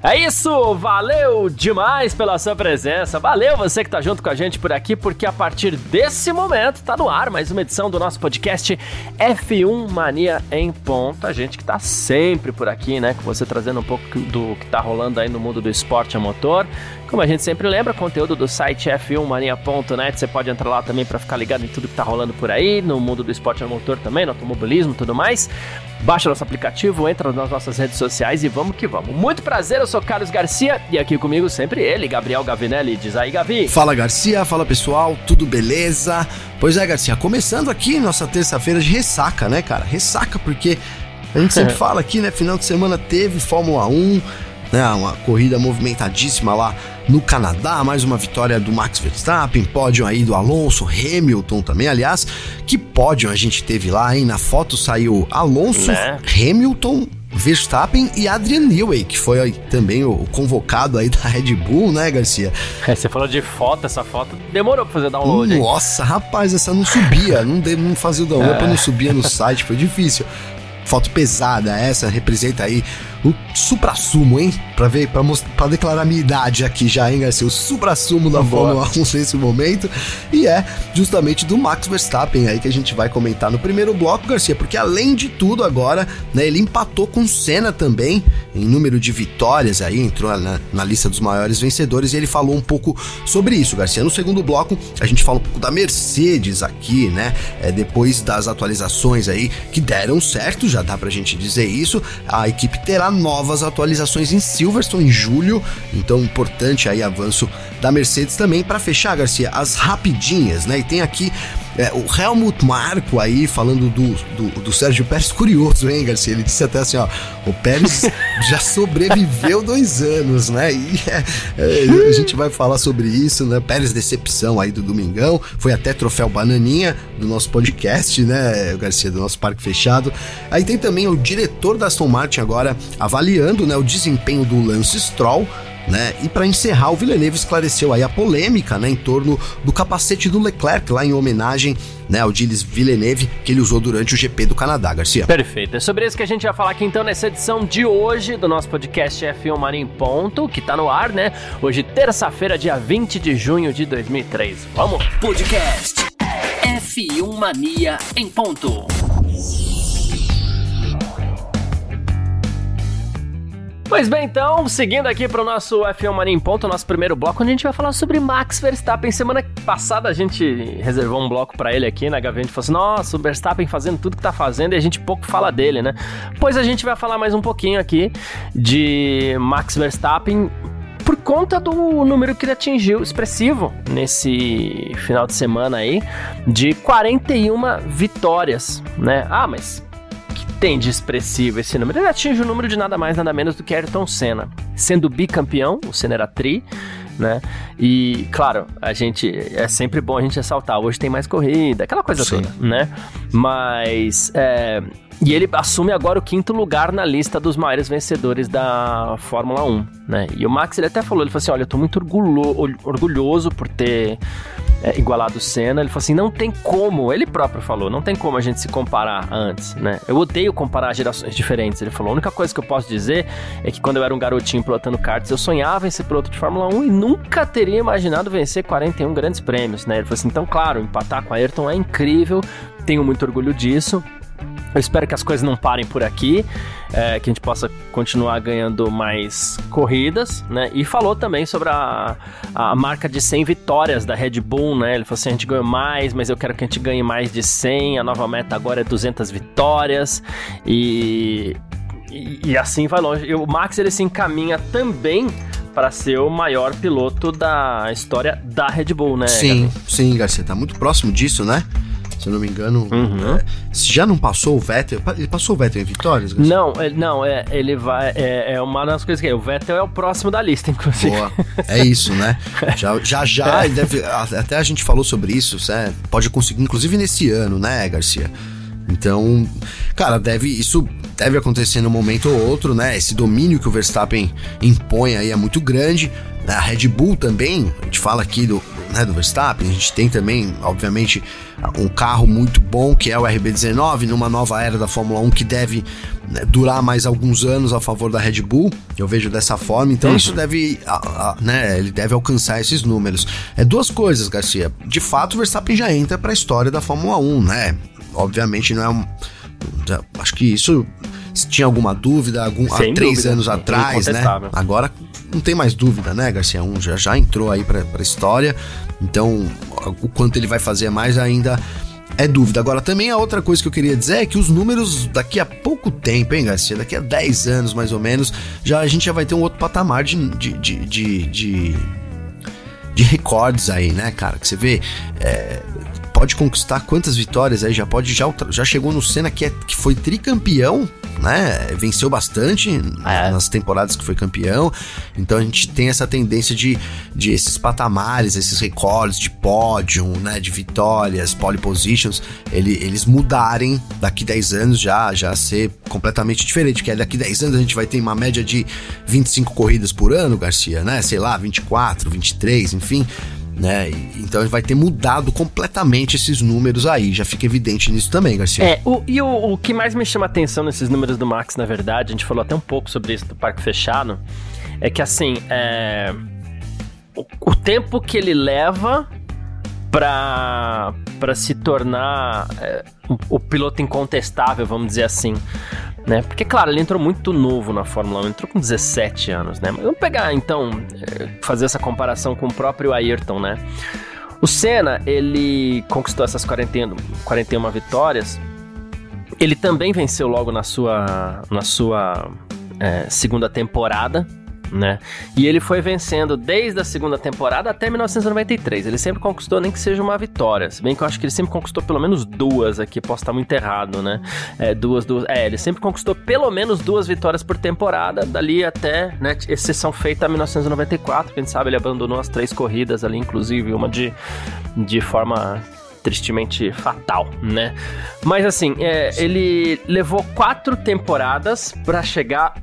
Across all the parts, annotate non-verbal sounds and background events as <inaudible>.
É isso, valeu demais pela sua presença. Valeu você que tá junto com a gente por aqui, porque a partir desse momento tá no ar mais uma edição do nosso podcast F1 Mania em ponto. A gente que tá sempre por aqui, né, com você trazendo um pouco do que tá rolando aí no mundo do esporte a motor. Como a gente sempre lembra, conteúdo do site f1mania.net, você pode entrar lá também para ficar ligado em tudo que tá rolando por aí, no mundo do esporte a motor também, no automobilismo e tudo mais. Baixa nosso aplicativo, entra nas nossas redes sociais e vamos que vamos. Muito prazer, eu sou Carlos Garcia e aqui comigo sempre ele, Gabriel Gavinelli. Diz aí, Gavi. Fala Garcia, fala pessoal, tudo beleza? Pois é, Garcia, começando aqui nossa terça-feira de ressaca, né, cara? Ressaca porque a gente sempre <laughs> fala aqui, né? Final de semana teve Fórmula 1, né? Uma corrida movimentadíssima lá no Canadá, mais uma vitória do Max Verstappen, pódio aí do Alonso, Hamilton também, aliás, que pódio a gente teve lá, hein? Na foto saiu Alonso, né? Hamilton, Verstappen e Adrian Newey, que foi também o convocado aí da Red Bull, né, Garcia? É, você falou de foto, essa foto demorou pra fazer download. Nossa, hein? rapaz, essa não subia, não, de, não fazia o download, é. não subia no site, foi difícil. Foto pesada essa, representa aí o supra-sumo, hein? Pra ver, pra, pra declarar minha idade aqui já, hein, Garcia? O supra-sumo da Fórmula 1 <laughs> nesse momento. E é justamente do Max Verstappen aí que a gente vai comentar no primeiro bloco, Garcia, porque além de tudo agora, né, ele empatou com Senna também em número de vitórias aí, entrou na, na lista dos maiores vencedores e ele falou um pouco sobre isso, Garcia. No segundo bloco, a gente fala um pouco da Mercedes aqui, né? É, depois das atualizações aí que deram certo, já dá pra gente dizer isso, a equipe terá novas atualizações em Silverstone em julho, então importante aí avanço da Mercedes também. Para fechar, Garcia, as rapidinhas, né? E tem aqui é, o Helmut Marco aí falando do, do, do, Sérgio Pérez, curioso, hein, Garcia? Ele disse até assim, ó, o Pérez <laughs> já sobreviveu dois anos, né? E é, é, a gente vai falar sobre isso, né? Pérez decepção aí do Domingão, foi até troféu Bananinha do nosso podcast, né, Garcia, do nosso Parque Fechado. Aí tem também o diretor da Aston Martin agora avaliando, né, o desempenho do Lance Stroll, né? E para encerrar, o Villeneuve esclareceu aí a polêmica, né, em torno do capacete do Leclerc lá em homenagem, né, ao Gilles Villeneuve que ele usou durante o GP do Canadá, Garcia. Perfeito. É sobre isso que a gente vai falar aqui então nessa edição de hoje do nosso podcast F1 Mania em Ponto, que tá no ar, né? Hoje, terça-feira, dia 20 de junho de 2003. Vamos. Podcast F1 Mania em Ponto. Pois bem, então, seguindo aqui para o nosso F1 Mania em Ponto, nosso primeiro bloco, onde a gente vai falar sobre Max Verstappen. Semana passada a gente reservou um bloco para ele aqui na Gaveta, a gente falou assim, nossa, o Verstappen fazendo tudo que tá fazendo e a gente pouco fala dele, né? Pois a gente vai falar mais um pouquinho aqui de Max Verstappen, por conta do número que ele atingiu expressivo nesse final de semana aí, de 41 vitórias, né? Ah, mas tem de expressivo esse número? Ele atinge o número de nada mais, nada menos do que Ayrton Senna. Sendo bicampeão, o Senna era tri, né? E, claro, a gente. É sempre bom a gente ressaltar. Hoje tem mais corrida, aquela coisa Sim. toda, né? Mas. É, e ele assume agora o quinto lugar na lista dos maiores vencedores da Fórmula 1, né? E o Max, ele até falou, ele falou assim, olha, eu tô muito orgulho, orgulhoso por ter é, igualado o Senna. Ele falou assim, não tem como, ele próprio falou, não tem como a gente se comparar antes, né? Eu odeio comparar gerações diferentes. Ele falou, a única coisa que eu posso dizer é que quando eu era um garotinho pilotando karts, eu sonhava em ser piloto de Fórmula 1 e nunca teria imaginado vencer 41 grandes prêmios, né? Ele falou assim, então claro, empatar com a Ayrton é incrível, tenho muito orgulho disso, eu espero que as coisas não parem por aqui, é, que a gente possa continuar ganhando mais corridas, né? E falou também sobre a, a marca de 100 vitórias da Red Bull, né? Ele falou assim: a gente ganhou mais, mas eu quero que a gente ganhe mais de 100. A nova meta agora é 200 vitórias. E, e, e assim vai longe. E o Max ele se encaminha também para ser o maior piloto da história da Red Bull, né? Sim, Gabi? sim, Garcia. Tá muito próximo disso, né? Se eu não me engano. Uhum. É, já não passou o Vettel? Ele passou o Vettel em vitórias? Garcia? Não, ele, não, é, ele vai. É, é, uma das coisas que é. O Vettel é o próximo da lista, inclusive. Boa. É isso, né? <laughs> Já já, já é. deve, até a gente falou sobre isso, certo? pode conseguir, inclusive nesse ano, né, Garcia? Então, cara, deve isso deve acontecer num momento ou outro, né? Esse domínio que o Verstappen impõe aí é muito grande. A Red Bull também, a gente fala aqui do, né, do Verstappen, a gente tem também, obviamente, um carro muito bom que é o RB19, numa nova era da Fórmula 1 que deve né, durar mais alguns anos a favor da Red Bull. Eu vejo dessa forma, então uhum. isso deve, né, ele deve alcançar esses números. É duas coisas, Garcia. De fato, o Verstappen já entra para a história da Fórmula 1, né? Obviamente não é um acho que isso se tinha alguma dúvida algum, há três dúvida, anos atrás, né? Agora não tem mais dúvida, né, Garcia? Um já, já entrou aí para a história, então o quanto ele vai fazer mais ainda é dúvida. Agora, também a outra coisa que eu queria dizer é que os números daqui a pouco tempo, hein, Garcia? Daqui a 10 anos mais ou menos, já a gente já vai ter um outro patamar de, de, de, de, de, de recordes aí, né, cara? Que você vê. É, pode conquistar quantas vitórias aí? Já pode já, já chegou no Senna que, é, que foi tricampeão né, venceu bastante é. nas temporadas que foi campeão. Então a gente tem essa tendência de, de esses patamares, esses recordes de pódio, né, de vitórias, pole positions, ele, eles mudarem daqui 10 anos já, já ser completamente diferente, que daqui 10 anos a gente vai ter uma média de 25 corridas por ano, Garcia, né? Sei lá, 24, 23, enfim né? Então vai ter mudado completamente esses números aí, já fica evidente nisso também, Garcia. É, o, e o, o que mais me chama atenção nesses números do Max, na verdade, a gente falou até um pouco sobre isso do Parque Fechado, é que assim, é, o, o tempo que ele leva para para se tornar é, o, o, piloto incontestável, vamos dizer assim. Né? Porque, claro, ele entrou muito novo na Fórmula 1, entrou com 17 anos, né? Mas vamos pegar, então, é, fazer essa comparação com o próprio Ayrton, né? O Senna, ele conquistou essas 41, 41 vitórias. Ele também venceu logo na sua, na sua é, segunda temporada, né? E ele foi vencendo desde a segunda temporada até 1993. Ele sempre conquistou nem que seja uma vitória. Se bem que eu acho que ele sempre conquistou pelo menos duas aqui, posso estar muito errado, né? É, duas, duas. É, ele sempre conquistou pelo menos duas vitórias por temporada, dali até, né? Exceção feita a 1994. Quem sabe ele abandonou as três corridas ali, inclusive uma de, de forma tristemente fatal, né? Mas assim, é, ele levou quatro temporadas para chegar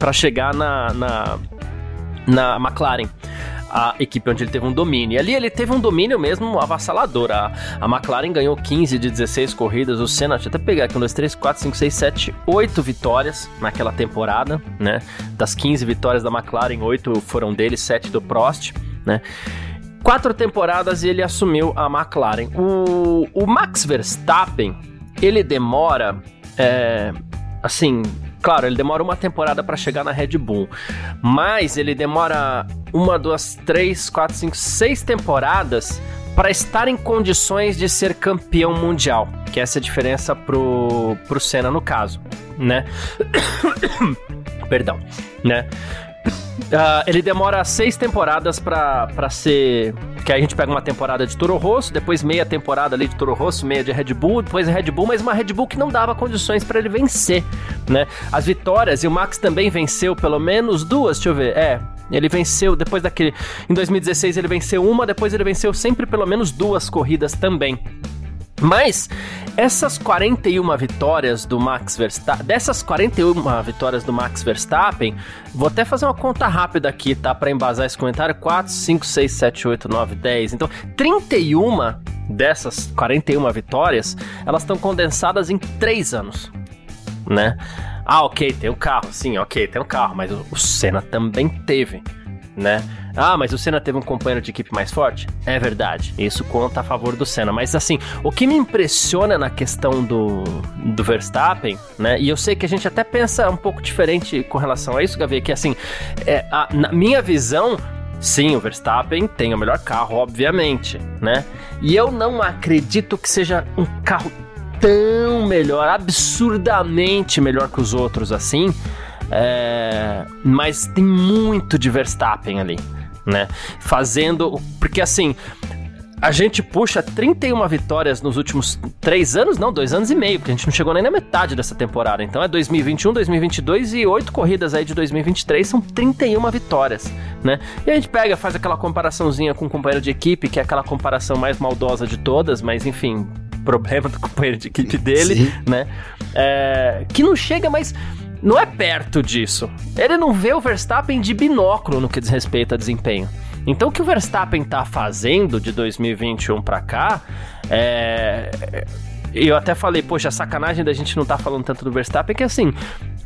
para chegar na, na, na McLaren a equipe onde ele teve um domínio. E ali ele teve um domínio mesmo avassalador. A, a McLaren ganhou 15 de 16 corridas. O Senna, deixa eu até pegar aqui, 1, 2, 3, 4, 5, 6, 7, 8 vitórias naquela temporada, né? Das 15 vitórias da McLaren, 8 foram dele, 7 do Prost, né? Quatro temporadas e ele assumiu a McLaren. O, o Max Verstappen, ele demora, é, assim, Claro, ele demora uma temporada para chegar na Red Bull, mas ele demora uma, duas, três, quatro, cinco, seis temporadas para estar em condições de ser campeão mundial, que essa é a diferença pro, pro Senna no caso, né? <coughs> Perdão, né? Uh, ele demora seis temporadas para ser que a gente pega uma temporada de Toro Rosso, depois meia temporada ali de Toro Rosso, meia de Red Bull, depois Red Bull, mas uma Red Bull que não dava condições para ele vencer, né? As vitórias, e o Max também venceu pelo menos duas, deixa eu ver, é, ele venceu depois daquele. Em 2016 ele venceu uma, depois ele venceu sempre pelo menos duas corridas também. Mas essas 41 vitórias do Max Verstappen, dessas 41 vitórias do Max Verstappen, vou até fazer uma conta rápida aqui, tá? Para embasar esse comentário: 4, 5, 6, 7, 8, 9, 10. Então, 31 dessas 41 vitórias, elas estão condensadas em 3 anos, né? Ah, ok, tem um carro, sim, ok, tem um carro, mas o Senna também teve né? Ah, mas o Senna teve um companheiro de equipe mais forte? É verdade, isso conta a favor do Senna. Mas assim, o que me impressiona na questão do, do Verstappen, né? E eu sei que a gente até pensa um pouco diferente com relação a isso, Gavi, que assim, é, a, na minha visão, Sim, o Verstappen tem o melhor carro, obviamente, né? E eu não acredito que seja um carro tão melhor, absurdamente melhor que os outros assim, é, mas tem muito de Verstappen ali, né? Fazendo. Porque assim. A gente puxa 31 vitórias nos últimos 3 anos, não, 2 anos e meio, porque a gente não chegou nem na metade dessa temporada. Então é 2021, 2022 e 8 corridas aí de 2023 são 31 vitórias, né? E a gente pega, faz aquela comparaçãozinha com o um companheiro de equipe, que é aquela comparação mais maldosa de todas, mas enfim, problema do <laughs> companheiro de equipe dele, Sim. né? É, que não chega, mas não é perto disso. Ele não vê o Verstappen de binóculo no que diz respeito a desempenho. Então o que o Verstappen tá fazendo de 2021 para cá é eu até falei, poxa, sacanagem da gente não tá falando tanto do Verstappen é que assim,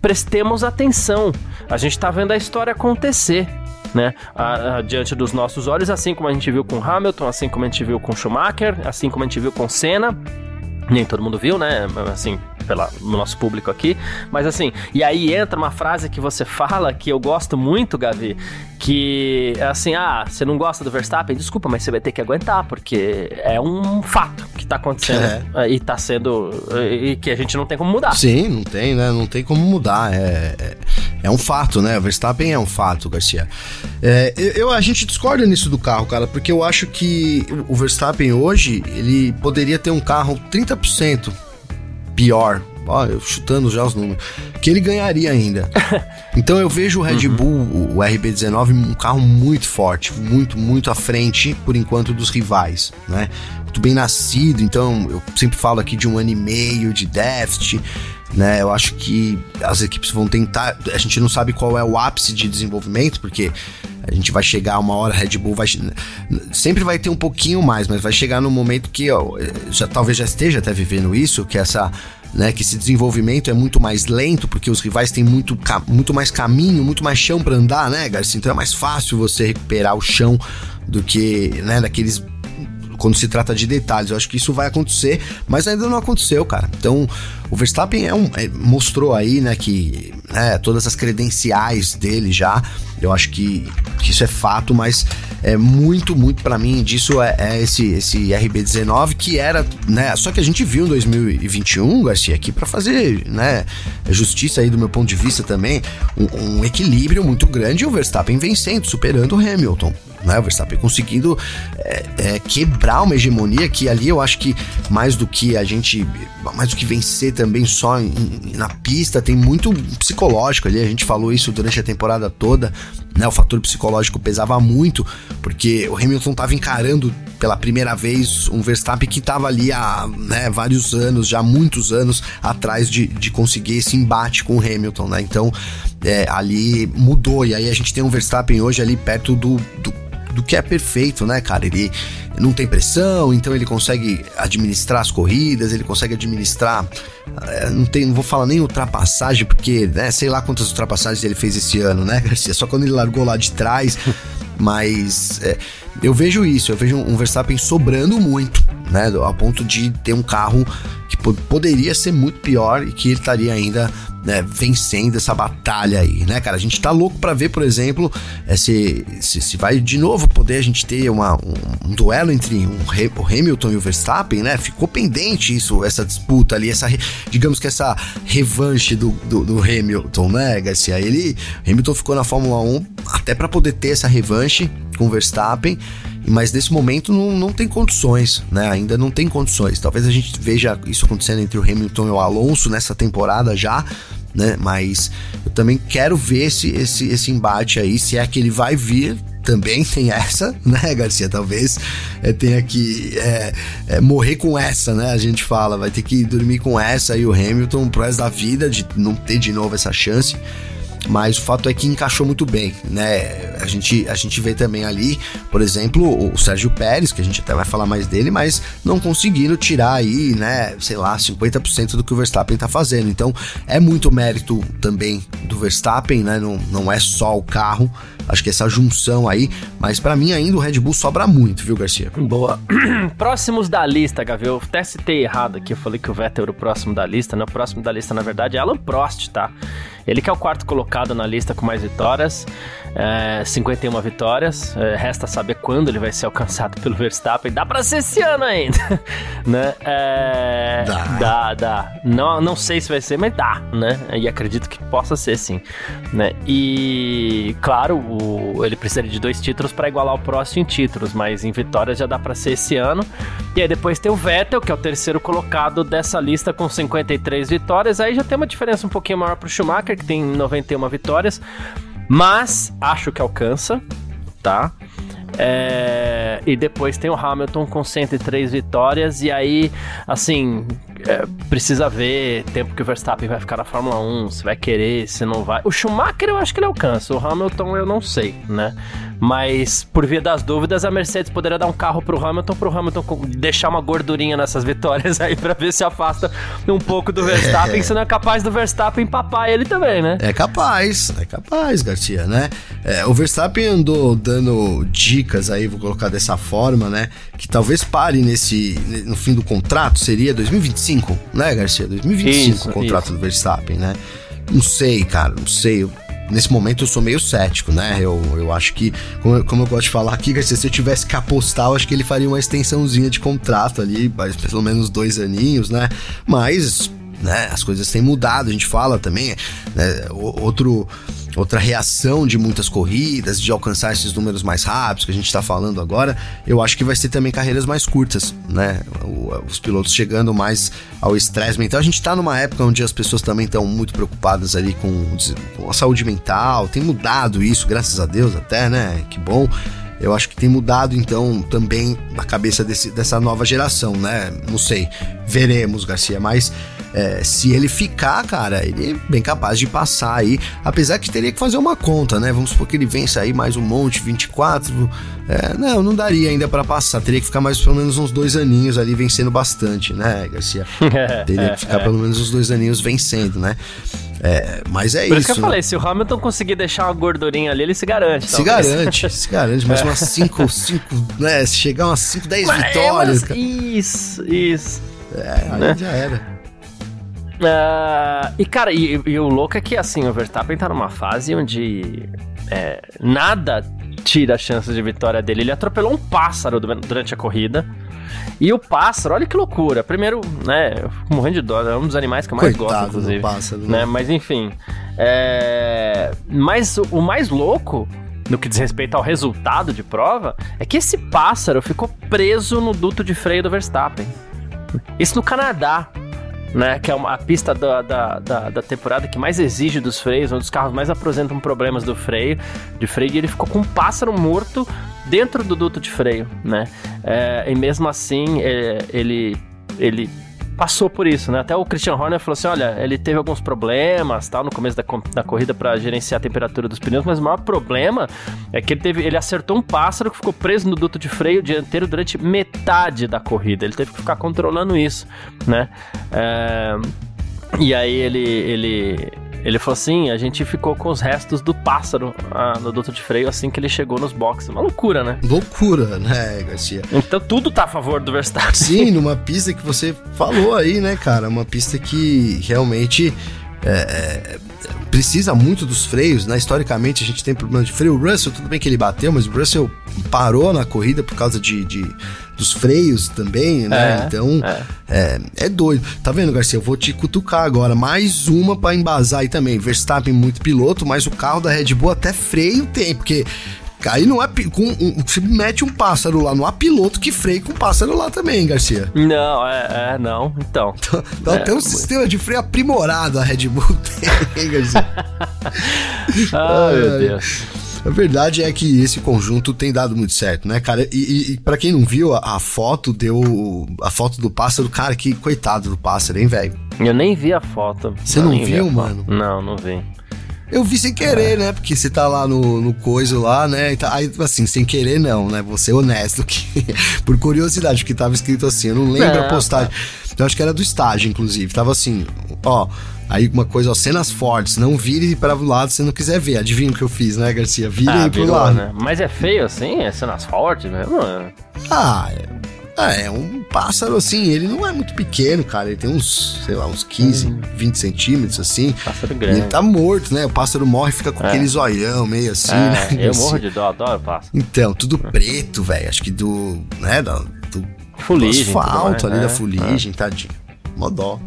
prestemos atenção. A gente tá vendo a história acontecer. Né, a, a, diante dos nossos olhos, assim como a gente viu com Hamilton, assim como a gente viu com Schumacher, assim como a gente viu com Senna. Nem todo mundo viu, né? Assim, pela, no nosso público aqui. Mas assim, e aí entra uma frase que você fala que eu gosto muito, Gavi, que é assim, ah, você não gosta do Verstappen? Desculpa, mas você vai ter que aguentar, porque é um fato que tá acontecendo é. e tá sendo. e que a gente não tem como mudar. Sim, não tem, né? Não tem como mudar. É, é, é um fato, né? O Verstappen é um fato, Garcia. É, eu, a gente discorda nisso do carro, cara, porque eu acho que o Verstappen hoje, ele poderia ter um carro 30% pior, ó, chutando já os números, que ele ganharia ainda. <laughs> então eu vejo o Red uhum. Bull, o RB19, um carro muito forte, muito, muito à frente, por enquanto, dos rivais, né? Muito bem nascido, então eu sempre falo aqui de um ano e meio de déficit, né? Eu acho que as equipes vão tentar. A gente não sabe qual é o ápice de desenvolvimento, porque a gente vai chegar uma hora, Red Bull vai. Sempre vai ter um pouquinho mais, mas vai chegar no momento que ó, já, talvez já esteja até vivendo isso, que essa. Né, que esse desenvolvimento é muito mais lento, porque os rivais têm muito, muito mais caminho, muito mais chão para andar, né, Garcia? Então é mais fácil você recuperar o chão do que, né, daqueles quando se trata de detalhes. Eu acho que isso vai acontecer, mas ainda não aconteceu, cara. Então, o Verstappen é um, é, mostrou aí, né, que né, todas as credenciais dele já. Eu acho que, que isso é fato, mas é muito, muito para mim disso é, é, esse, esse RB19 que era, né? Só que a gente viu em 2021, Garcia, aqui para fazer, né, justiça aí do meu ponto de vista também, um, um equilíbrio muito grande e o Verstappen vencendo, superando o Hamilton né? O Verstappen conseguindo é, é, quebrar uma hegemonia que ali eu acho que mais do que a gente, mais do que vencer também só em, na pista, tem muito psicológico ali. A gente falou isso durante a temporada toda, né? O fator psicológico pesava muito, porque o Hamilton estava encarando pela primeira vez um Verstappen que estava ali há né, vários anos, já muitos anos atrás de, de conseguir esse embate com o Hamilton, né? Então é, ali mudou, e aí a gente tem um Verstappen hoje ali perto do, do do que é perfeito, né, cara? Ele não tem pressão, então ele consegue administrar as corridas, ele consegue administrar. Eh, não, tem, não vou falar nem ultrapassagem, porque, né, sei lá quantas ultrapassagens ele fez esse ano, né, <laughs> Garcia? Só quando ele largou lá de trás. <laughs> Mas é, eu vejo isso, eu vejo um Verstappen sobrando muito, né? A ponto de ter um carro poderia ser muito pior e que ele estaria ainda né, vencendo essa batalha aí, né, cara? A gente tá louco para ver, por exemplo, é, se, se, se, vai de novo poder a gente ter uma, um, um duelo entre um, o Hamilton e o Verstappen, né? Ficou pendente isso, essa disputa ali, essa, digamos que essa revanche do, do, do Hamilton, né, Garcia? Ele, Hamilton ficou na Fórmula 1 até para poder ter essa revanche com o Verstappen mas nesse momento não, não tem condições, né? Ainda não tem condições. Talvez a gente veja isso acontecendo entre o Hamilton e o Alonso nessa temporada já, né? Mas eu também quero ver esse, esse, esse embate aí, se é que ele vai vir. Também tem essa, <laughs> né, Garcia? Talvez é, tenha que é, é, morrer com essa, né? A gente fala, vai ter que dormir com essa e o Hamilton pro resto da vida, de não ter de novo essa chance mas o fato é que encaixou muito bem, né? A gente, a gente vê também ali, por exemplo, o Sérgio Pérez, que a gente até vai falar mais dele, mas não conseguindo tirar aí, né, sei lá, 50% do que o Verstappen tá fazendo. Então, é muito mérito também do Verstappen, né? Não, não é só o carro, acho que essa junção aí, mas para mim ainda o Red Bull sobra muito, viu, Garcia? Boa. <clears throat> Próximos da lista, Gavi, eu até citei errado aqui, eu falei que o Vettel era o próximo da lista, né? O próximo da lista, na verdade, é Alan Prost, tá? Ele que é o quarto colocado na lista com mais vitórias, é, 51 vitórias. É, resta saber quando ele vai ser alcançado pelo Verstappen. Dá pra ser esse ano ainda, <laughs> né? É, dá. Dá, dá. Não, não sei se vai ser, mas dá, né? E acredito que possa ser sim, né? E, claro, o, ele precisaria de dois títulos para igualar o próximo em títulos, mas em vitórias já dá para ser esse ano. E aí depois tem o Vettel, que é o terceiro colocado dessa lista com 53 vitórias. Aí já tem uma diferença um pouquinho maior pro Schumacher, que tem 91 vitórias, mas acho que alcança, tá? É, e depois tem o Hamilton com 103 vitórias. E aí, assim, é, precisa ver tempo que o Verstappen vai ficar na Fórmula 1, se vai querer, se não vai. O Schumacher eu acho que ele alcança, o Hamilton eu não sei, né? Mas por via das dúvidas, a Mercedes poderia dar um carro pro Hamilton, pro Hamilton deixar uma gordurinha nessas vitórias <laughs> aí pra ver se afasta um pouco do Verstappen, é. se não é capaz do Verstappen papar ele também, né? É capaz, é capaz, Garcia, né? É, o Verstappen andou dando dicas aí, vou colocar dessa forma, né? Que talvez pare nesse no fim do contrato, seria 2025, né, Garcia? 2025 isso, o contrato isso. do Verstappen, né? Não sei, cara, não sei. Eu nesse momento eu sou meio cético, né? Eu, eu acho que, como, como eu gosto de falar aqui, Garcia, se eu tivesse que apostar, eu acho que ele faria uma extensãozinha de contrato ali, pelo menos dois aninhos, né? Mas, né, as coisas têm mudado, a gente fala também, né? Outro outra reação de muitas corridas, de alcançar esses números mais rápidos que a gente está falando agora, eu acho que vai ser também carreiras mais curtas, né? os pilotos chegando mais ao estresse mental. A gente está numa época onde as pessoas também estão muito preocupadas ali com, com a saúde mental, tem mudado isso, graças a Deus até, né? Que bom eu acho que tem mudado então também a cabeça desse, dessa nova geração, né? Não sei, veremos, Garcia, mas é, se ele ficar, cara, ele é bem capaz de passar aí, apesar que teria que fazer uma conta, né? Vamos supor que ele vença aí mais um monte, 24. É, não, não daria ainda para passar, teria que ficar mais pelo menos uns dois aninhos ali vencendo bastante, né, Garcia? <laughs> teria que ficar pelo menos uns dois aninhos vencendo, né? É, mas é Por isso. Por isso que eu né? falei, se o Hamilton conseguir deixar uma gordurinha ali, ele se garante. Se talvez. garante, <laughs> se garante. Mas umas 5, 5, né? Se chegar umas 5, 10 vitórias. É, mas... Isso, isso. É, aí né? já era. Uh, e, cara, e, e, o louco é que, assim, o Verstappen tá numa fase onde é, nada tira a chance de vitória dele. Ele atropelou um pássaro durante a corrida. E o pássaro, olha que loucura. Primeiro, né, eu fico morrendo de dó, é um dos animais que eu mais Coitado gosto, inclusive. Pássaro, né? né? Mas enfim. É... Mas o mais louco no que diz respeito ao resultado de prova, é que esse pássaro ficou preso no duto de freio do Verstappen. Isso no Canadá, né? Que é uma, a pista da, da, da, da, temporada que mais exige dos freios, onde os carros mais apresentam problemas do freio, de freio, e ele ficou com um pássaro morto dentro do duto de freio, né? É, e mesmo assim, é, ele, ele passou por isso, né? Até o Christian Horner falou assim: olha, ele teve alguns problemas tal no começo da, da corrida para gerenciar a temperatura dos pneus, mas o maior problema é que ele teve, ele acertou um pássaro que ficou preso no duto de freio dianteiro durante metade da corrida. Ele teve que ficar controlando isso, né? É, e aí ele, ele ele falou assim: a gente ficou com os restos do pássaro ah, no duto de freio assim que ele chegou nos boxes. Uma loucura, né? Loucura, né, Garcia? Então tudo tá a favor do Verstappen. Sim, <laughs> numa pista que você falou aí, né, cara? Uma pista que realmente. É, é, precisa muito dos freios, né? Historicamente a gente tem problema de freio. O Russell, tudo bem que ele bateu, mas o Russell parou na corrida por causa de, de dos freios também, né? É, então é. é. É, doido. Tá vendo, Garcia? Eu vou te cutucar agora. Mais uma para embasar aí também. Verstappen muito piloto, mas o carro da Red Bull até freio tem, porque Aí não é. Com, um, se mete um pássaro lá, não há piloto que freie com pássaro lá também, Garcia. Não, é, é não. Então. <laughs> Então, então é, tem um muito... sistema de freio aprimorado a Red Bull <laughs> tem, Garcia. <laughs> ai, meu Deus. A verdade é que esse conjunto tem dado muito certo, né, cara? E, e, e para quem não viu, a, a, foto deu. A foto do pássaro, cara, que coitado do pássaro, hein, velho? Eu nem vi a foto. Você não, viu, mano? Não, não vi. Eu vi sem querer, é. né? Porque você tá lá no, no coisa lá, né? Tá, aí, assim, sem querer não, né? Você é honesto. Que, <laughs> por curiosidade, porque tava escrito assim, eu não lembro a postagem. Tá. Eu acho que era do estágio, inclusive. Tava assim, ó. Aí uma coisa, ó, cenas fortes, não vire para o lado se não quiser ver. Adivinha o que eu fiz, né, Garcia? Vire ah, pro virou, lado. Né? Mas é feio assim? É cenas fortes mesmo? Ah, é ah, é um pássaro assim, ele não é muito pequeno, cara. Ele tem uns, sei lá, uns 15, hum. 20 centímetros, assim. Pássaro grande. Ele tá morto, né? O pássaro morre e fica com é. aquele zoião meio assim, é, né? Eu assim. morro de dó, adoro pássaro. Então, tudo preto, velho. Acho que do. né? Do, do, fuligem, do asfalto ali, da né? fuligem, é. tadinho. Mó dó.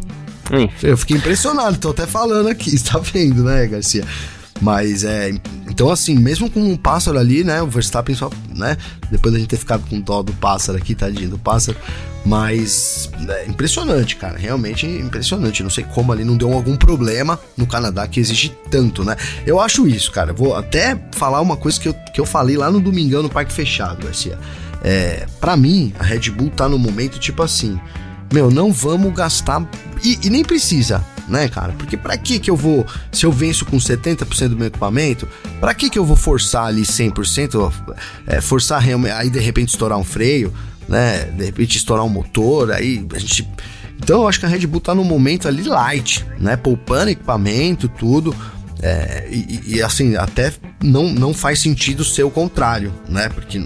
Eu fiquei impressionado, tô até falando aqui, <laughs> você tá vendo, né, Garcia? Mas é. Então, assim, mesmo com um pássaro ali, né? O Verstappen só, né? Depois da gente ter ficado com dó do pássaro aqui, tadinho do pássaro. Mas é impressionante, cara. Realmente impressionante. Não sei como ali não deu algum problema no Canadá que exige tanto, né? Eu acho isso, cara. Vou até falar uma coisa que eu, que eu falei lá no domingão no Parque Fechado, Garcia. É, para mim, a Red Bull tá no momento tipo assim: meu, não vamos gastar. E, e nem precisa, né, cara? Porque para que que eu vou, se eu venço com 70% do meu equipamento, para que que eu vou forçar ali 100%, é, forçar realmente, aí de repente estourar um freio? né? De repente estourar um motor, aí a gente. Então eu acho que a Red Bull tá no momento ali light, né? Poupando equipamento, tudo. É, e, e, assim, até não, não faz sentido ser o contrário, né? Porque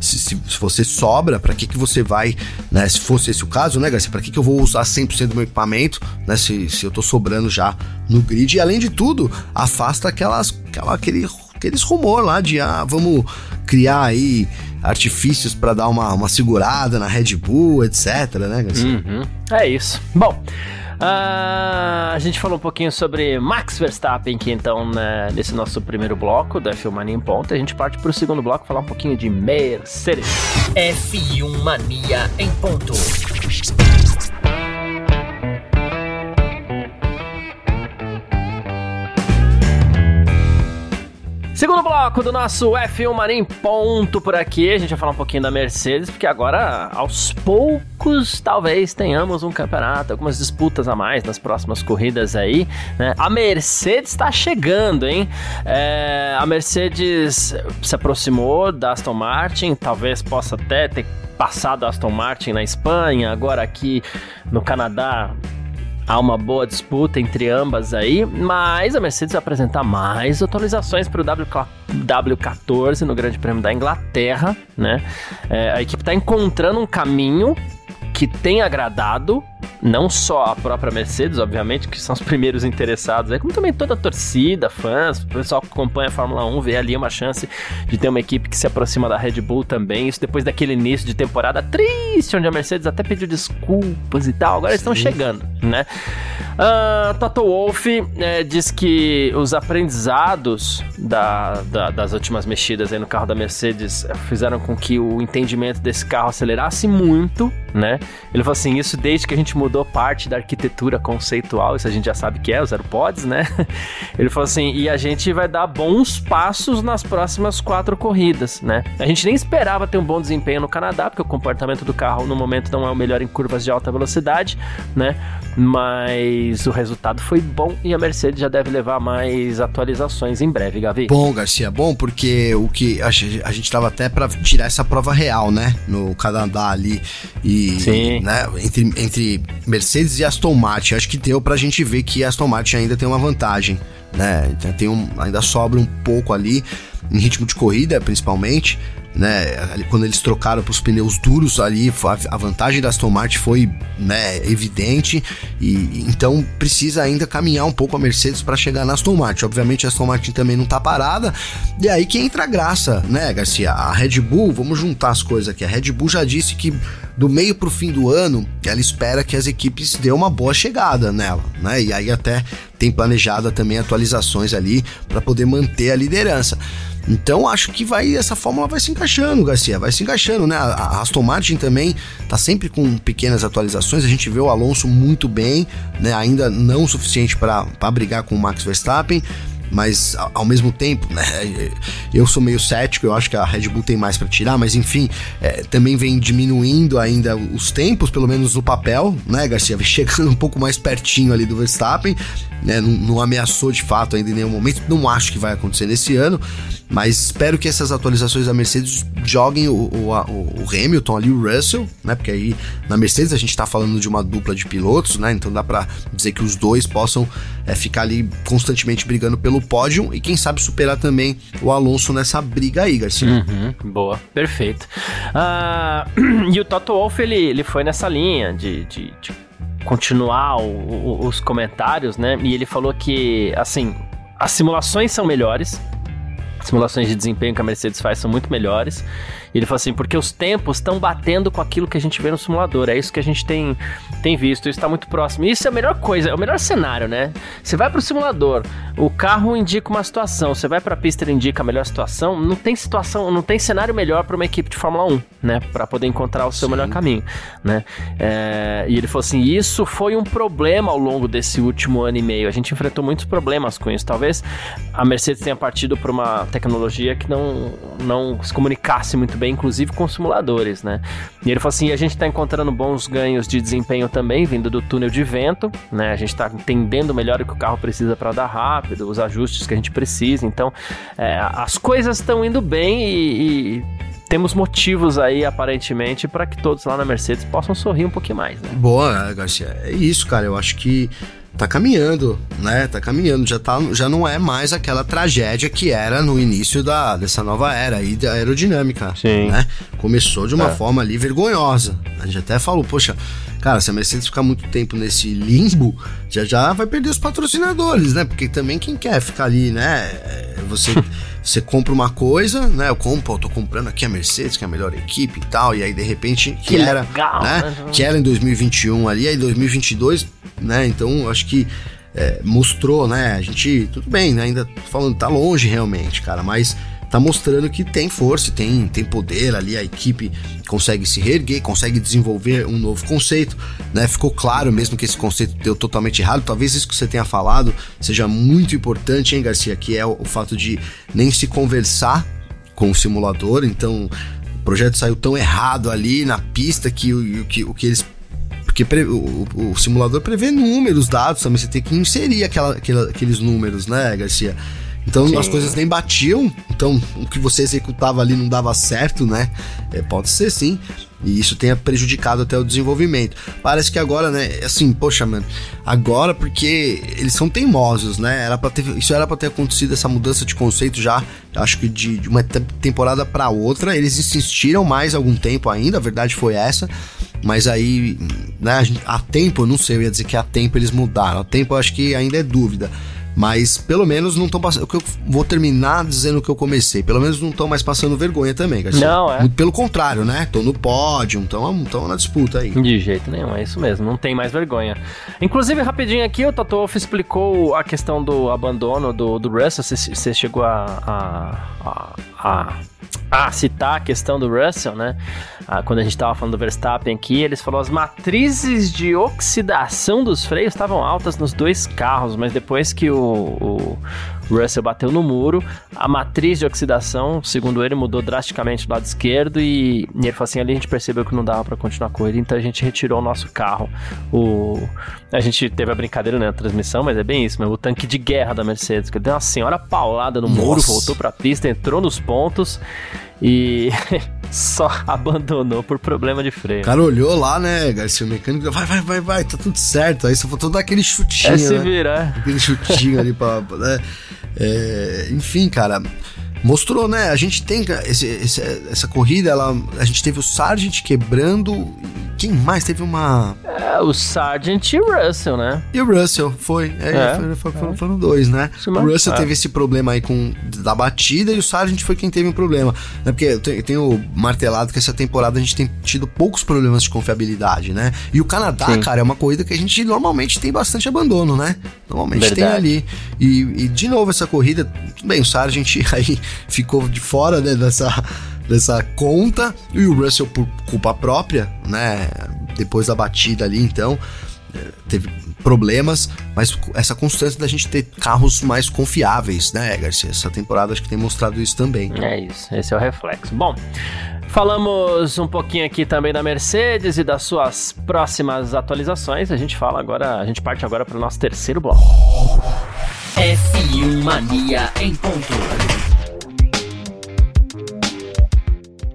se, se, se, você sobra, para que, que você vai, né? Se fosse esse o caso, né, Garcia? Para que, que eu vou usar 100% do meu equipamento, né? Se, se eu tô sobrando já no grid. E além de tudo, afasta aquelas, aquela, aquele, aqueles rumor lá de, ah, vamos criar aí artifícios para dar uma, uma segurada na Red Bull, etc, né, Uhum. É isso. Bom, Uh, a gente falou um pouquinho sobre Max Verstappen, que então, né, nesse nosso primeiro bloco da F1 Mania em Ponta, a gente parte para o segundo bloco falar um pouquinho de Mercedes. F1 Mania em Ponto. Segundo bloco do nosso F1 Marim ponto por aqui. A gente vai falar um pouquinho da Mercedes, porque agora, aos poucos, talvez tenhamos um campeonato, algumas disputas a mais nas próximas corridas aí. Né? A Mercedes está chegando, hein? É, a Mercedes se aproximou da Aston Martin, talvez possa até ter passado a Aston Martin na Espanha, agora aqui no Canadá Há uma boa disputa entre ambas aí, mas a Mercedes vai apresentar mais atualizações para o W14 no Grande Prêmio da Inglaterra, né? É, a equipe está encontrando um caminho que tem agradado não só a própria Mercedes, obviamente, que são os primeiros interessados, é como também toda a torcida, fãs, o pessoal que acompanha a Fórmula 1 vê ali uma chance de ter uma equipe que se aproxima da Red Bull também. Isso depois daquele início de temporada triste, onde a Mercedes até pediu desculpas e tal. Agora eles estão chegando, né? Uh, Toto Wolff é, diz que os aprendizados da, da, das últimas mexidas no carro da Mercedes fizeram com que o entendimento desse carro acelerasse muito, né? Ele falou assim: isso desde que a gente mudou parte da arquitetura conceitual, isso a gente já sabe que é, os AirPods, né? <laughs> Ele falou assim: e a gente vai dar bons passos nas próximas quatro corridas, né? A gente nem esperava ter um bom desempenho no Canadá, porque o comportamento do carro no momento não é o melhor em curvas de alta velocidade, né? Mas o resultado foi bom e a Mercedes já deve levar mais atualizações em breve, Gavi. Bom, Garcia, bom, porque o que a gente estava até para tirar essa prova real, né? No Canadá ali e Sim. Né, entre, entre Mercedes e Aston Martin. Acho que deu pra gente ver que Aston Martin ainda tem uma vantagem, né? Tem um, ainda sobra um pouco ali em ritmo de corrida, principalmente né? Quando eles trocaram para os pneus duros ali, a vantagem da Aston Martin foi né, evidente e então precisa ainda caminhar um pouco a Mercedes para chegar na Aston Martin. Obviamente a Aston Martin também não tá parada e aí que entra a graça, né, Garcia? A Red Bull, vamos juntar as coisas aqui. A Red Bull já disse que do meio para o fim do ano ela espera que as equipes dêem uma boa chegada nela, né? E aí até tem planejado também atualizações ali para poder manter a liderança. Então acho que vai essa fórmula vai se encaixando, Garcia, vai se encaixando, né? A Aston Martin também tá sempre com pequenas atualizações. A gente vê o Alonso muito bem, né? Ainda não o suficiente para brigar com o Max Verstappen, mas ao mesmo tempo, né, <laughs> eu sou meio cético, eu acho que a Red Bull tem mais para tirar, mas enfim, é, também vem diminuindo ainda os tempos, pelo menos no papel, né, Garcia? Vem chegando um pouco mais pertinho ali do Verstappen, né, não, não ameaçou de fato ainda em nenhum momento, não acho que vai acontecer nesse ano, mas espero que essas atualizações da Mercedes joguem o, o, o, Hamilton ali, o Russell, né? Porque aí na Mercedes a gente tá falando de uma dupla de pilotos, né? Então dá para dizer que os dois possam é, ficar ali constantemente brigando pelo pódio e quem sabe superar também o Alonso nessa briga aí, Garcia. Uhum, boa, perfeito. Uh, <clears throat> e o Toto Wolff, ele, ele foi nessa linha de, de, de continuar o, o, os comentários, né? E ele falou que, assim, as simulações são melhores, simulações de desempenho que a Mercedes faz são muito melhores ele falou assim, porque os tempos estão batendo com aquilo que a gente vê no simulador. É isso que a gente tem, tem visto. Isso está muito próximo. E isso é a melhor coisa, é o melhor cenário, né? Você vai pro simulador, o carro indica uma situação, você vai pra pista ele indica a melhor situação. Não tem situação, não tem cenário melhor para uma equipe de Fórmula 1, né? Para poder encontrar o seu Sim. melhor caminho, né? É, e ele falou assim, isso foi um problema ao longo desse último ano e meio. A gente enfrentou muitos problemas com isso. Talvez a Mercedes tenha partido para uma tecnologia que não, não se comunicasse muito bem, inclusive com simuladores, né? E ele falou assim: a gente está encontrando bons ganhos de desempenho também, vindo do túnel de vento, né? A gente está entendendo melhor o que o carro precisa para dar rápido, os ajustes que a gente precisa. Então, é, as coisas estão indo bem e, e temos motivos aí, aparentemente, para que todos lá na Mercedes possam sorrir um pouquinho mais, né? Boa, Garcia. É isso, cara. Eu acho que tá caminhando, né? Tá caminhando, já, tá, já não é mais aquela tragédia que era no início da, dessa nova era aí da aerodinâmica, Sim. né? Começou de uma é. forma ali vergonhosa. A gente até falou, poxa, cara, se a Mercedes ficar muito tempo nesse limbo, já já vai perder os patrocinadores, né? Porque também quem quer ficar ali, né? É, você você compra uma coisa, né? Eu compro, eu tô comprando aqui a Mercedes, que é a melhor equipe e tal, e aí de repente que, que era, legal, né? né? Que era em 2021 ali, aí 2022 né? Então, acho que é, mostrou, né? A gente, tudo bem, né? ainda falando, tá longe realmente, cara, mas tá mostrando que tem força, tem, tem poder ali, a equipe consegue se reerguer, consegue desenvolver um novo conceito, né? Ficou claro mesmo que esse conceito deu totalmente errado. Talvez isso que você tenha falado seja muito importante, hein, Garcia, que é o, o fato de nem se conversar com o simulador, então o projeto saiu tão errado ali na pista que o, que, o que eles porque pre, o, o, simulador prevê números, dados também, você tem que inserir aquela, aquela aqueles números, né, Garcia? Então Sim. as coisas nem batiam, então o que você executava ali não dava certo, né? É, pode ser sim. E isso tenha prejudicado até o desenvolvimento. Parece que agora, né? Assim, poxa, mano, agora porque eles são teimosos, né? Era para ter, isso era para ter acontecido essa mudança de conceito já, acho que de, de uma temporada para outra. Eles insistiram mais algum tempo ainda, a verdade foi essa. Mas aí, né, a tempo, eu não sei, eu ia dizer que há tempo eles mudaram. A tempo eu acho que ainda é dúvida. Mas pelo menos não estão passando. Eu vou terminar dizendo o que eu comecei. Pelo menos não estão mais passando vergonha também, Garcia. Não, é. Muito pelo contrário, né? Estão no pódio, estão na disputa aí. De jeito nenhum, é isso mesmo. Não tem mais vergonha. Inclusive, rapidinho aqui, o Toto Wolff explicou a questão do abandono do, do Russell. Você chegou a, a, a, a ah, citar a questão do Russell, né? Ah, quando a gente estava falando do Verstappen aqui, eles falaram as matrizes de oxidação dos freios estavam altas nos dois carros, mas depois que o, o Russell bateu no muro, a matriz de oxidação, segundo ele, mudou drasticamente do lado esquerdo e, e ele falou assim, ali a gente percebeu que não dava para continuar a corrida, então a gente retirou o nosso carro. O, a gente teve a brincadeira né, na transmissão, mas é bem isso, mesmo, o tanque de guerra da Mercedes, que deu uma senhora paulada no Nossa. muro, voltou para a pista, entrou nos pontos e <laughs> só abandonou por problema de freio. O cara olhou lá, né, Garcia, o mecânico, vai, vai, vai, vai, tá tudo certo. Aí só faltou dar aquele chutinho, é se né? virar. Aquele chutinho ali pra, né? É, enfim, cara, mostrou, né? A gente tem esse, esse, essa corrida, ela, a gente teve o Sargent quebrando. Quem mais teve uma. É, o Sargent e o Russell, né? E o Russell, foi. É, é, foi, foi, é. foram, dois, né? Sim, o Russell é. teve esse problema aí com da batida e o Sargent foi quem teve um problema. Né? Porque eu tenho, eu tenho martelado que essa temporada a gente tem tido poucos problemas de confiabilidade, né? E o Canadá, Sim. cara, é uma corrida que a gente normalmente tem bastante abandono, né? Normalmente Verdade. tem ali. E, e, de novo, essa corrida, tudo bem, o Sargent <laughs> aí ficou de fora né, dessa, dessa conta. E o Russell, por culpa própria, né? Depois da batida ali, então, é, teve problemas, mas essa constância da gente ter carros mais confiáveis, né, Garcia? Essa temporada acho que tem mostrado isso também. É isso, esse é o reflexo. Bom, falamos um pouquinho aqui também da Mercedes e das suas próximas atualizações. A gente fala agora, a gente parte agora para o nosso terceiro bloco. F1 Mania em ponto.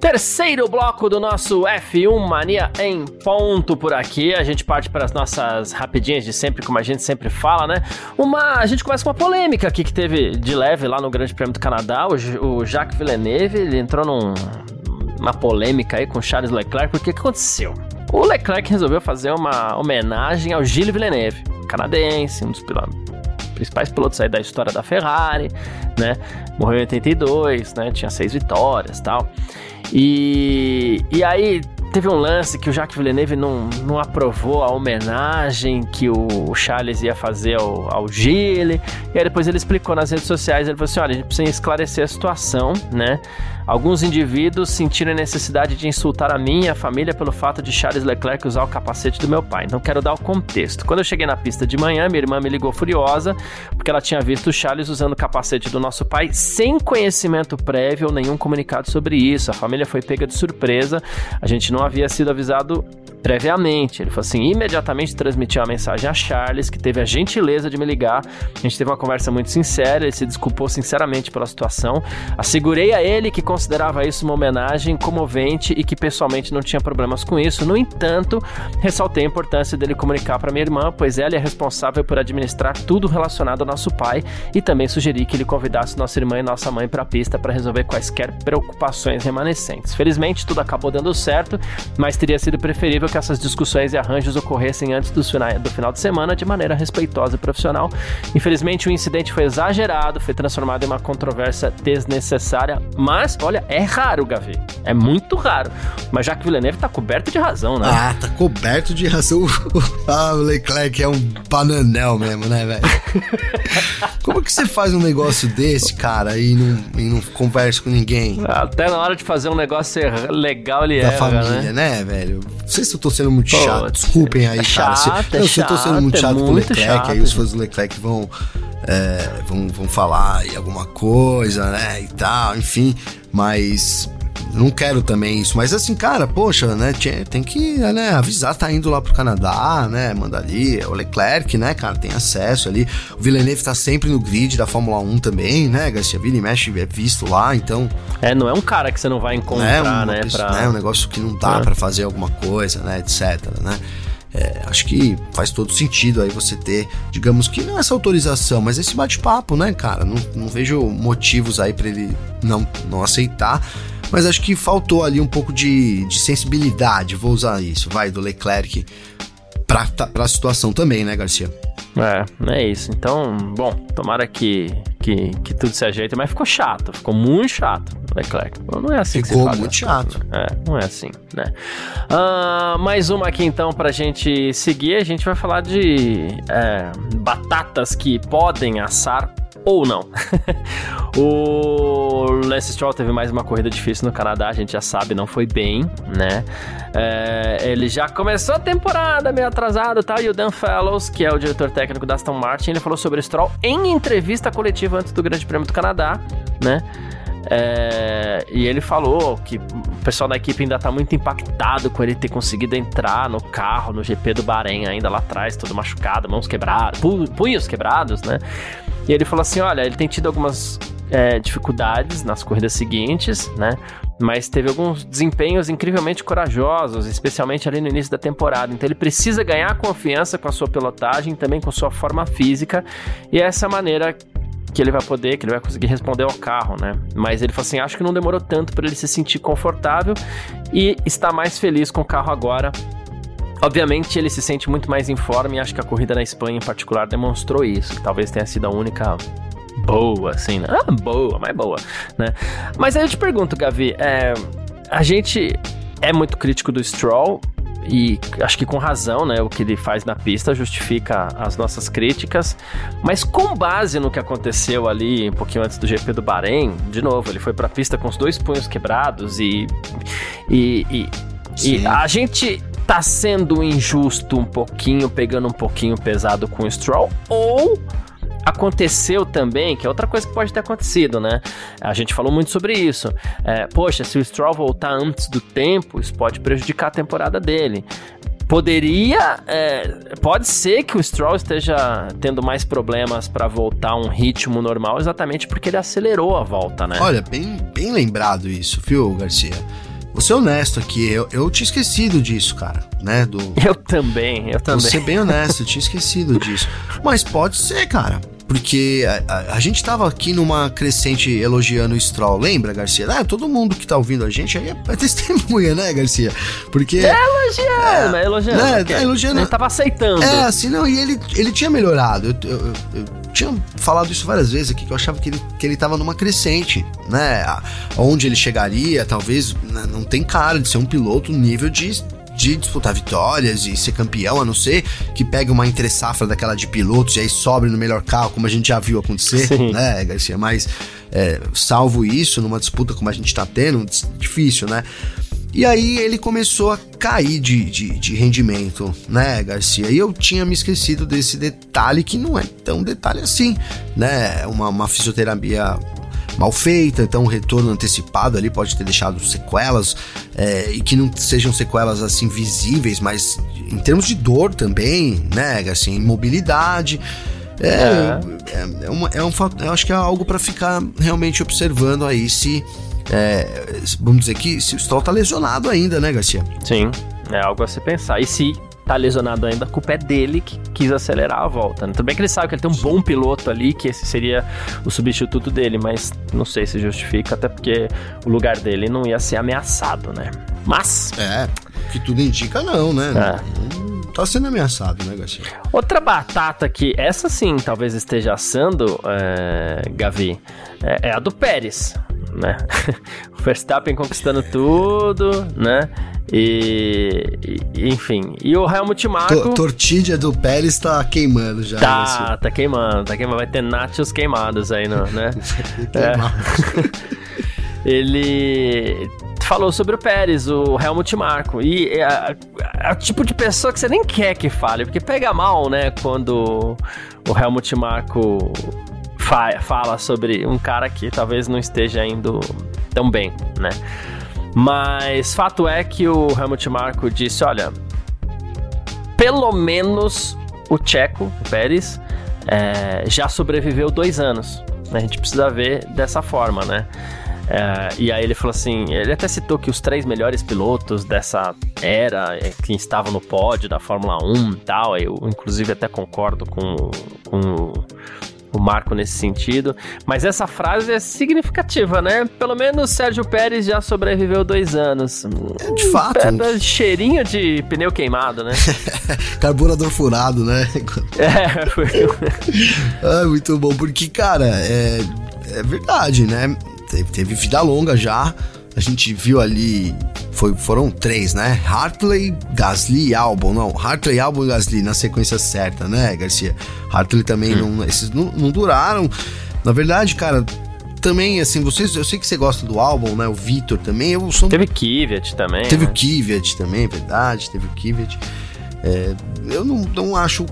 Terceiro bloco do nosso F1 Mania em ponto por aqui. A gente parte para as nossas rapidinhas de sempre, como a gente sempre fala, né? Uma, a gente começa com uma polêmica aqui que teve de leve lá no Grande Prêmio do Canadá. O, o Jacques Villeneuve ele entrou num, numa polêmica aí com Charles Leclerc. Porque o que aconteceu? O Leclerc resolveu fazer uma homenagem ao Gilles Villeneuve, canadense, um dos pilotos principais pilotos aí da história da Ferrari, né? Morreu em 82, né? Tinha seis vitórias tal. E, e aí teve um lance que o Jacques Villeneuve não, não aprovou a homenagem que o Charles ia fazer ao, ao Gilles. E aí depois ele explicou nas redes sociais, ele falou assim, olha, a gente precisa esclarecer a situação, né? Alguns indivíduos sentiram a necessidade de insultar a e a família pelo fato de Charles Leclerc usar o capacete do meu pai. Então quero dar o contexto. Quando eu cheguei na pista de manhã, minha irmã me ligou furiosa porque ela tinha visto Charles usando o capacete do nosso pai sem conhecimento prévio ou nenhum comunicado sobre isso. A família foi pega de surpresa. A gente não havia sido avisado previamente. Ele falou assim: imediatamente transmitiu a mensagem a Charles, que teve a gentileza de me ligar. A gente teve uma conversa muito sincera, ele se desculpou sinceramente pela situação. Assegurei a ele que considerava isso uma homenagem comovente e que pessoalmente não tinha problemas com isso. No entanto, ressaltei a importância dele comunicar para minha irmã, pois ela é responsável por administrar tudo relacionado ao nosso pai e também sugeri que ele convidasse nossa irmã e nossa mãe para a pista para resolver quaisquer preocupações remanescentes. Felizmente, tudo acabou dando certo, mas teria sido preferível que essas discussões e arranjos ocorressem antes do final, do final de semana de maneira respeitosa e profissional. Infelizmente, o incidente foi exagerado, foi transformado em uma controvérsia desnecessária, mas, olha, é raro, Gavi. É muito raro. Mas já que Villeneuve tá coberto de razão, né? Ah, tá coberto de razão. <laughs> ah, o Leclerc é um bananel mesmo, né, velho? <laughs> Como que você faz um negócio desse, cara, e não, e não conversa com ninguém? Até na hora de fazer um negócio legal ele da erra, família, né, né velho? Não sei se eu tô sendo muito Pô, chato. Desculpem aí, é cara. Se, chato, é não, se eu tô sendo muito chato, é com o Leclerc, chato, aí os fãs do Leclerc vão, é, vão, vão falar aí alguma coisa, né, e tal, enfim. Mas não quero também isso. Mas assim, cara, poxa, né? Tem que né, avisar, tá indo lá pro Canadá, né? Manda ali. O Leclerc, né, cara, tem acesso ali. O Villeneuve tá sempre no grid da Fórmula 1 também, né? Garcia e mexe é visto lá, então. É, não é um cara que você não vai né, encontrar, uma né? pessoa- pra- né, um negócio que não dá É. pra fazer alguma coisa, né? Etc, né? É, acho que faz todo sentido aí você ter, digamos que não essa autorização, mas esse bate-papo, né, cara? Não, não vejo motivos aí pra ele não, não aceitar. Mas acho que faltou ali um pouco de, de sensibilidade, vou usar isso, vai, do Leclerc tá- pra situação também, né, Garcia? É, é isso. Então, bom, tomara que, que, que tudo se ajeite, mas ficou chato, ficou muito chato, Leclerc. Não é assim que Ficou se faz. muito chato. É, não é assim, né? Ah, mais uma aqui então pra gente seguir. A gente vai falar de é, batatas que podem assar ou não. <laughs> o Lance Stroll teve mais uma corrida difícil no Canadá, a gente já sabe, não foi bem, né? É, ele já começou a temporada meio atrasado e tal, e o Dan Fellows, que é o diretor técnico da Aston Martin, ele falou sobre o Stroll em entrevista coletiva antes do Grande Prêmio do Canadá, né? É, e ele falou que o pessoal da equipe ainda tá muito impactado com ele ter conseguido entrar no carro no GP do Bahrein, ainda lá atrás, todo machucado, mãos quebradas, pu- punhos quebrados, né? E ele falou assim: olha, ele tem tido algumas é, dificuldades nas corridas seguintes, né? Mas teve alguns desempenhos incrivelmente corajosos, especialmente ali no início da temporada. Então ele precisa ganhar confiança com a sua pilotagem, também com sua forma física, e é essa maneira que ele vai poder, que ele vai conseguir responder ao carro, né? Mas ele falou assim: acho que não demorou tanto para ele se sentir confortável e está mais feliz com o carro agora. Obviamente ele se sente muito mais em forma e acho que a corrida na Espanha em particular demonstrou isso, que talvez tenha sido a única boa, assim, né? Ah, boa, mas boa, né? Mas aí eu te pergunto, Gavi, é, a gente é muito crítico do Stroll e acho que com razão, né? O que ele faz na pista justifica as nossas críticas, mas com base no que aconteceu ali um pouquinho antes do GP do Bahrein, de novo, ele foi pra pista com os dois punhos quebrados e e, e, e a gente tá sendo injusto um pouquinho, pegando um pouquinho pesado com o Stroll, ou aconteceu também, que é outra coisa que pode ter acontecido, né? A gente falou muito sobre isso. É, poxa, se o Stroll voltar antes do tempo, isso pode prejudicar a temporada dele. Poderia, é, pode ser que o Stroll esteja tendo mais problemas para voltar a um ritmo normal, exatamente porque ele acelerou a volta, né? Olha, bem, bem lembrado isso, viu, Garcia? Vou ser honesto aqui, eu, eu tinha esquecido disso, cara, né? Do, Eu também, eu Vou também. ser bem <laughs> honesto, eu tinha esquecido disso. Mas pode ser, cara. Porque a, a- a gente tava aqui numa crescente elogiando o Stroll, lembra, Garcia? Ah, todo mundo que tá ouvindo a gente aí é, é <laughs> testemunha, né, Garcia? Porque. Elogiando, mas elogiando. né, tá elogiando. Ele tava aceitando. É, assim, não, e ele, ele tinha melhorado. Eu- eu- eu tinha falado isso várias vezes aqui, que eu achava que ele, que ele tava numa crescente, né? Onde ele chegaria, talvez né, não tem cara de ser um piloto nível de de disputar vitórias e ser campeão, a não ser que pegue uma entre safra daquela de pilotos e aí sobre no melhor carro, como a gente já viu acontecer, Sim. né, Garcia? Mas, é, salvo isso, numa disputa como a gente tá tendo, difícil, né? E aí ele começou a cair de, de, de, rendimento, né, Garcia? E eu tinha me esquecido desse detalhe que não é tão detalhe assim, né? Uma, uma fisioterapia mal feita, então um retorno antecipado ali pode ter deixado sequelas é, e que não sejam sequelas assim visíveis, mas em termos de dor também, né, assim, mobilidade. É, é. é, é, uma, é um eu acho que é algo para ficar realmente observando aí se é, vamos dizer que se o Stroll tá lesionado ainda, né, Garcia? Sim, é algo a se pensar. E se tá lesionado ainda, a culpa é dele que quis acelerar a volta. Né? Tudo bem que ele sabe que ele tem um bom piloto ali, que esse seria o substituto dele, mas não sei se justifica, até porque o lugar dele não ia ser ameaçado, né? Mas. É, que tudo indica não, né? É. Não tá sendo ameaçado, né, Garcia? Outra batata que, essa sim, talvez esteja assando, é, Gavi, é, é a do Pérez né? <laughs> o Verstappen conquistando tudo, né? E, e, enfim, e o Helmut Marko... tortilha do Pérez tá queimando já. Tá, tá queimando, tá queimando. Vai ter nachos queimados aí, no, né? <laughs> é. <laughs> Ele falou sobre o Pérez, o Helmut Marko. E é, é, é, o tipo de pessoa que você nem quer que fale, porque pega mal, né? Quando o Helmut Marko fa fala sobre um cara que talvez não esteja indo tão bem, né? Mas fato é que o Helmut Marko disse, olha, pelo menos o Checo, o Pérez, é, já sobreviveu dois anos. A gente precisa ver dessa forma, né? É, e aí ele falou assim, ele até citou que os três melhores pilotos dessa era é, que estavam no pódio da Fórmula 1 e tal, eu inclusive até concordo com, com o Marco nesse sentido. Mas essa frase é significativa, né? Pelo menos Sérgio Pérez já sobreviveu dois anos. É, de fato. Um cheirinho de pneu queimado, né? <laughs> Carburador furado, né? <laughs> É, foi. <laughs> ah, muito bom, porque, cara, é, é verdade, né? Teve, teve vida longa já. A gente viu ali foi, foram três, né? Hartley, Gasly e Albon. Não, Hartley, Albon e Gasly na sequência certa, né, Garcia? Hartley também hum. não. Esses não, não duraram. Na verdade, cara, também, assim, vocês, eu sei que você gosta do álbum, né? O Vitor também. Eu sou... Teve Kvyat também. Teve né? o Kvyat também, é verdade. Teve o Kvyat. É, eu não, não acho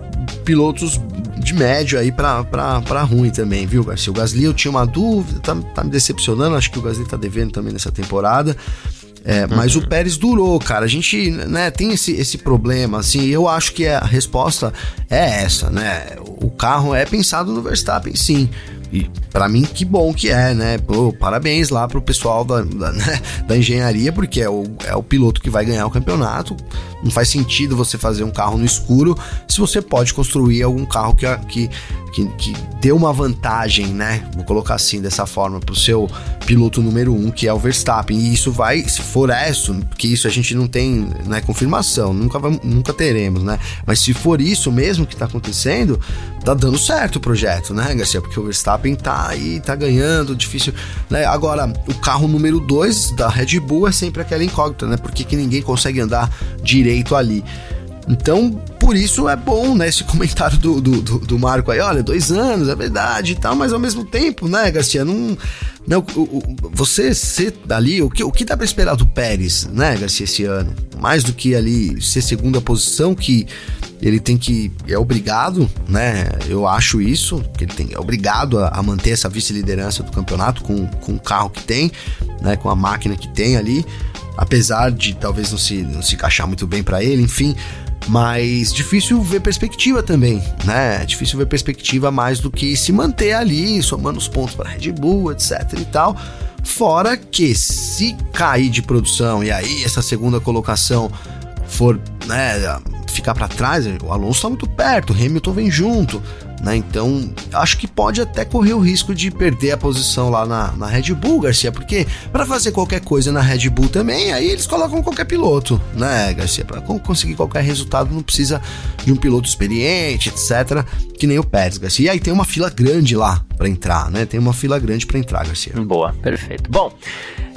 pilotos de médio aí pra, pra, pra ruim também, viu, Garcia? O Gasly eu tinha uma dúvida, tá, tá me decepcionando. Acho que o Gasly tá devendo também nessa temporada. É, mas uhum. o Pérez durou, cara. A gente né, tem esse, esse problema, assim. Eu acho que a resposta é essa, né? O carro é pensado no Verstappen, sim. E para mim, que bom que é, né? Pô, parabéns lá pro pessoal da, da, <laughs> né, da, engenharia, porque é o, é o piloto que vai ganhar o campeonato. Não faz sentido você fazer um carro no escuro se você pode construir algum carro que, que, que, que dê uma vantagem, né? Vou colocar assim, dessa forma, pro seu piloto número um, que é o Verstappen. E isso vai, se for isso, porque isso a gente não tem né, confirmação, nunca, vai, nunca teremos, né? Mas se for isso mesmo que tá acontecendo, tá dando certo o projeto, né, Garcia? Porque o Verstappen tá aí, tá ganhando, difícil, né? Agora, o carro número 2 da Red Bull é sempre aquela incógnita, né? Por que, que ninguém consegue andar direito ali? Então, por isso é bom, né, esse <laughs> comentário do, do, do, do Marco aí, olha, dois anos, é verdade e tal, mas ao mesmo tempo, né, Garcia, não. não o, o, você ser ali, o que, o que dá pra esperar do Pérez, né, Garcia, esse ano? Mais do que ali ser segunda posição, que ele tem que. É obrigado, né? Eu acho isso, que ele tem, é obrigado a, a manter essa vice-liderança do campeonato com, com o carro que tem, né? Com a máquina que tem ali. Apesar de talvez não se, não se encaixar muito bem para ele, enfim. Mas difícil ver perspectiva também, né? Difícil ver perspectiva mais do que se manter ali, somando os pontos para Red Bull, etc e tal. Fora que se cair de produção e aí essa segunda colocação for, né, ficar para trás, o Alonso está muito perto, o Hamilton vem junto, né? Então, acho que pode até correr o risco de perder a posição lá na, na Red Bull, Garcia, porque para fazer qualquer coisa na Red Bull também, aí eles colocam qualquer piloto, né, Garcia? Para conseguir qualquer resultado não precisa de um piloto experiente, etc, que nem o Pérez, Garcia. E aí tem uma fila grande lá para entrar, né? Tem uma fila grande para entrar, Garcia. Boa, perfeito. Bom,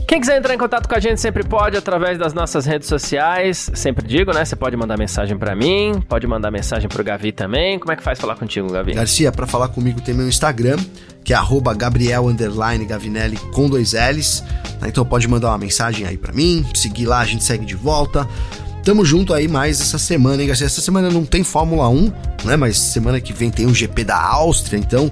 quem quiser entrar em contato com a gente sempre pode através das nossas redes sociais. Sempre digo, né? Você pode mandar mensagem para mim, pode mandar mensagem pro Gavi também. Como é que faz falar contigo, Gavi? Garcia, para falar comigo tem meu Instagram, que é Gabriel Gavinelli com dois L's. Né? Então pode mandar uma mensagem aí para mim, seguir lá, a gente segue de volta. Tamo junto aí mais essa semana, hein, Garcia? Essa semana não tem Fórmula 1, né? Mas semana que vem tem o GP da Áustria, então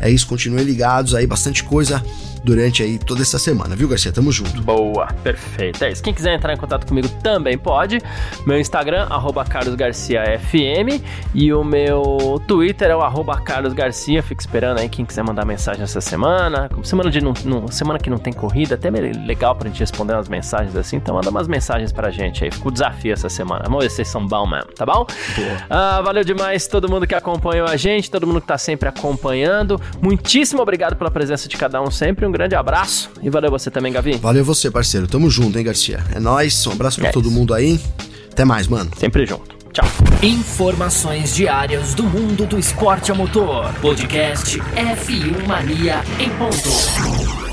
é isso, continuem ligados aí, bastante coisa durante aí toda essa semana, viu, Garcia? Tamo junto. Boa, perfeito. É isso. Quem quiser entrar em contato comigo também pode. Meu Instagram, arroba carlosgarciafm e o meu Twitter é o arroba carlosgarcia. Fico esperando aí quem quiser mandar mensagem essa semana. Semana, de não, não, semana que não tem corrida, até legal pra gente responder umas mensagens assim, então manda umas mensagens pra gente aí. Fica o desafio essa semana. Vamos ver se vocês são bom mesmo, tá bom? Ah, valeu demais todo mundo que acompanhou a gente, todo mundo que tá sempre acompanhando. Muitíssimo obrigado pela presença de cada um sempre um grande abraço e valeu você também, Gavi. Valeu você, parceiro. Tamo junto, hein, Garcia? É nóis, um abraço pra é todo isso. mundo aí. Até mais, mano. Sempre junto. Tchau. Informações diárias do mundo do esporte a motor. Podcast F1 Mania em ponto.